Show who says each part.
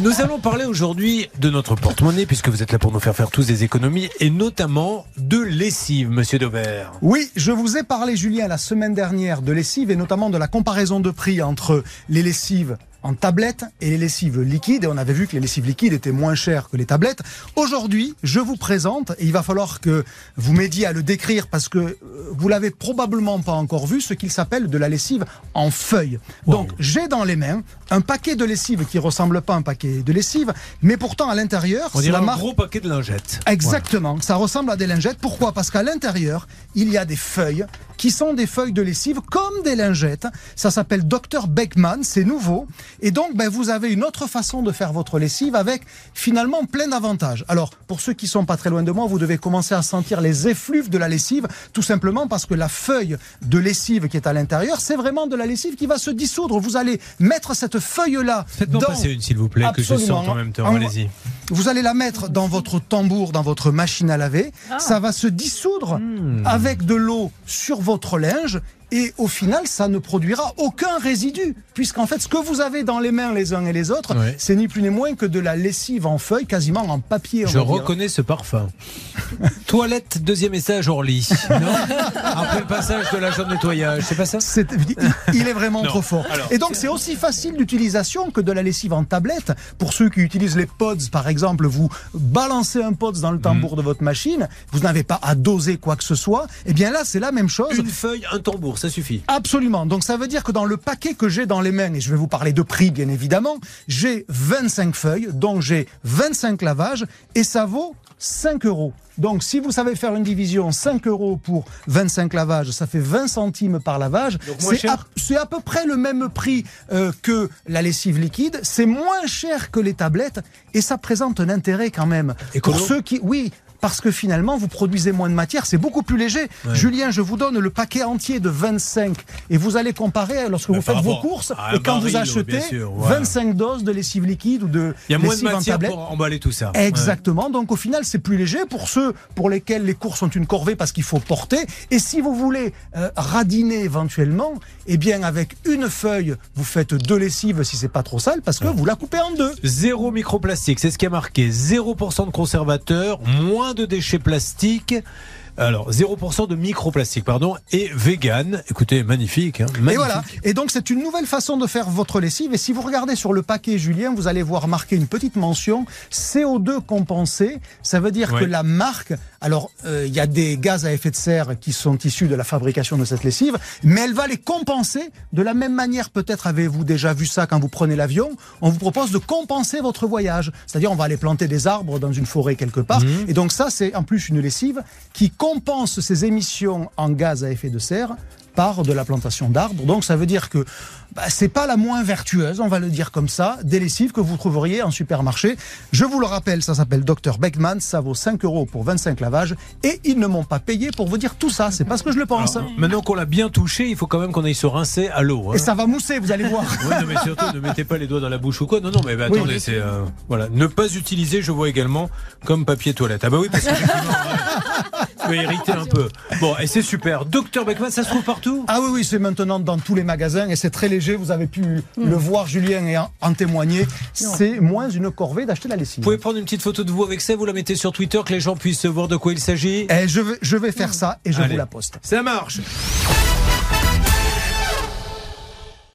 Speaker 1: Nous allons parler aujourd'hui de notre porte-monnaie, puisque vous êtes là pour nous faire faire tous des économies, et notamment de lessive, monsieur Daubert.
Speaker 2: Oui, je vous ai parlé, Julien, la semaine dernière de lessive et notamment de la comparaison de prix entre les lessives en tablette et les lessives liquides. Et on avait vu que les lessives liquides étaient moins chères que les tablettes. Aujourd'hui, je vous présente, et il va falloir que vous m'aidiez à le décrire parce que euh, vous l'avez probablement pas encore vu, ce qu'il s'appelle de la lessive en feuille. Donc, j'ai dans les mains un paquet de lessive qui ressemble pas à un paquet de lessive, mais pourtant à l'intérieur,
Speaker 1: On
Speaker 2: c'est
Speaker 1: dirait un
Speaker 2: marque.
Speaker 1: gros paquet de lingettes.
Speaker 2: Exactement, ça ressemble à des lingettes. Pourquoi? Parce qu'à l'intérieur, il y a des feuilles qui sont des feuilles de lessive comme des lingettes. Ça s'appelle Dr Beckman, c'est nouveau. Et donc, ben, vous avez une autre façon de faire votre lessive avec finalement plein d'avantages. Alors, pour ceux qui sont pas très loin de moi, vous devez commencer à sentir les effluves de la lessive, tout simplement parce que la feuille de lessive qui est à l'intérieur, c'est vraiment de la lessive qui va se dissoudre. Vous allez mettre cette feuille-là
Speaker 1: Faites-moi
Speaker 2: dans...
Speaker 1: passer une, s'il vous plaît, que je
Speaker 2: Absolument.
Speaker 1: sente en même temps.
Speaker 2: En-
Speaker 1: Allez-y.
Speaker 2: Vous allez la mettre dans votre tambour, dans votre machine à laver. Ça va se dissoudre
Speaker 1: Hmm.
Speaker 2: avec de l'eau sur votre linge. Et au final, ça ne produira aucun résidu. Puisqu'en fait, ce que vous avez dans les mains les uns et les autres, c'est ni plus ni moins que de la lessive en feuille, quasiment en papier.
Speaker 1: Je reconnais ce parfum. Toilette, deuxième étage, Orly. Non Après le passage de l'agent de nettoyage, c'est pas ça?
Speaker 2: Il- est vraiment trop fort.
Speaker 1: Alors-
Speaker 2: et donc c'est aussi facile d'utilisation que de la lessive en tablette. Pour ceux qui utilisent les pods, par exemple, vous balancez un pod dans le
Speaker 1: Mhm.
Speaker 2: tambour de votre machine, vous n'avez pas à doser quoi que ce soit. Et bien là, c'est la même chose.
Speaker 1: Une feuille, un tambour, ça suffit.
Speaker 2: Absolument. Donc ça veut dire que dans le paquet que j'ai dans les mains, et je vais vous parler de prix bien évidemment, j'ai 25 feuilles, donc j'ai 25 lavages, et ça vaut 5 euros. Donc si vous savez faire une division 5 euros pour 25 lavages, ça fait 20 centimes par lavage. C'est à, c'est à peu près le même prix euh, que la lessive liquide. C'est moins cher que les tablettes et ça présente un intérêt quand même.
Speaker 1: Écolo
Speaker 2: Pour ceux qui... Oui. Parce que finalement, vous produisez moins de matière, c'est beaucoup plus léger. Julien, je vous donne le paquet entier de 25 et vous allez comparer lorsque vous faites vos courses et quand vous achetez
Speaker 1: bien sûr, ouais.
Speaker 2: 25 doses de lessive liquide ou de
Speaker 1: Il y a moins de
Speaker 2: en
Speaker 1: matière pour emballer tout ça.
Speaker 2: Exactement. Donc au final, c'est plus léger pour ceux pour lesquels les courses sont une corvée parce qu'il faut porter. Et si vous voulez euh, radiner éventuellement, eh bien avec une feuille, vous faites deux lessives si c'est pas trop sale parce que vous la coupez en deux.
Speaker 1: Zéro microplastique, c'est ce qui a marqué. 0% de conservateurs, moins de déchets plastiques. Alors, 0% de microplastique, pardon, et vegan. Écoutez, magnifique. Hein,
Speaker 2: Et
Speaker 1: magnifique.
Speaker 2: voilà. Et donc c'est une nouvelle façon de faire votre lessive. Et si vous regardez sur le paquet, Julien, vous allez voir marquer une petite mention CO2 compensé. Ça veut dire
Speaker 1: Ouais.
Speaker 2: que la marque, alors euh, il y a des gaz à effet de serre qui sont issus de la fabrication de cette lessive, mais elle va les compenser de la même manière. Peut-être avez-vous déjà vu ça quand vous prenez l'avion. On vous propose de compenser votre voyage. C'est-à-dire on va aller planter des arbres dans une forêt quelque part.
Speaker 1: Mhm.
Speaker 2: Et donc ça, c'est en plus une lessive qui compense ces émissions en gaz à effet de serre par de la plantation d'arbres. Donc ça veut dire que bah, c'est pas la moins vertueuse, on va le dire comme ça, des lessives que vous trouveriez en supermarché. Je vous le rappelle, ça s'appelle Dr Beckman, ça vaut 5 euros pour 25 lavages et ils ne m'ont pas payé pour vous dire tout ça. C'est parce que je le pense.
Speaker 1: Alors, maintenant qu'on l'a bien touché, il faut quand même qu'on aille se rincer à l'eau. hein.
Speaker 2: Et ça va mousser, vous allez voir.
Speaker 1: Oui, non, mais surtout, ne mettez pas les doigts dans la bouche ou quoi. Non, non, mais bah,
Speaker 2: Oui.
Speaker 1: attendez, c'est. euh, voilà. Ne pas utiliser, je vois également, comme papier toilette. Ah, bah oui, parce que. peut irriter un peu. Bon, et c'est super. Docteur Beckman, ça se trouve partout?
Speaker 2: Ah oui, oui, c'est maintenant dans tous les magasins et c'est très léger. Vous avez pu le voir, Julien, et en, en témoigner. C'est moins une corvée d'acheter la lessive.
Speaker 1: Vous pouvez prendre une petite photo de vous avec ça, vous la mettez sur Twitter, que les gens puissent voir de quoi il s'agit.
Speaker 2: Et je vais, je vais faire ça et je
Speaker 1: Allez.
Speaker 2: vous la poste.
Speaker 1: Ça marche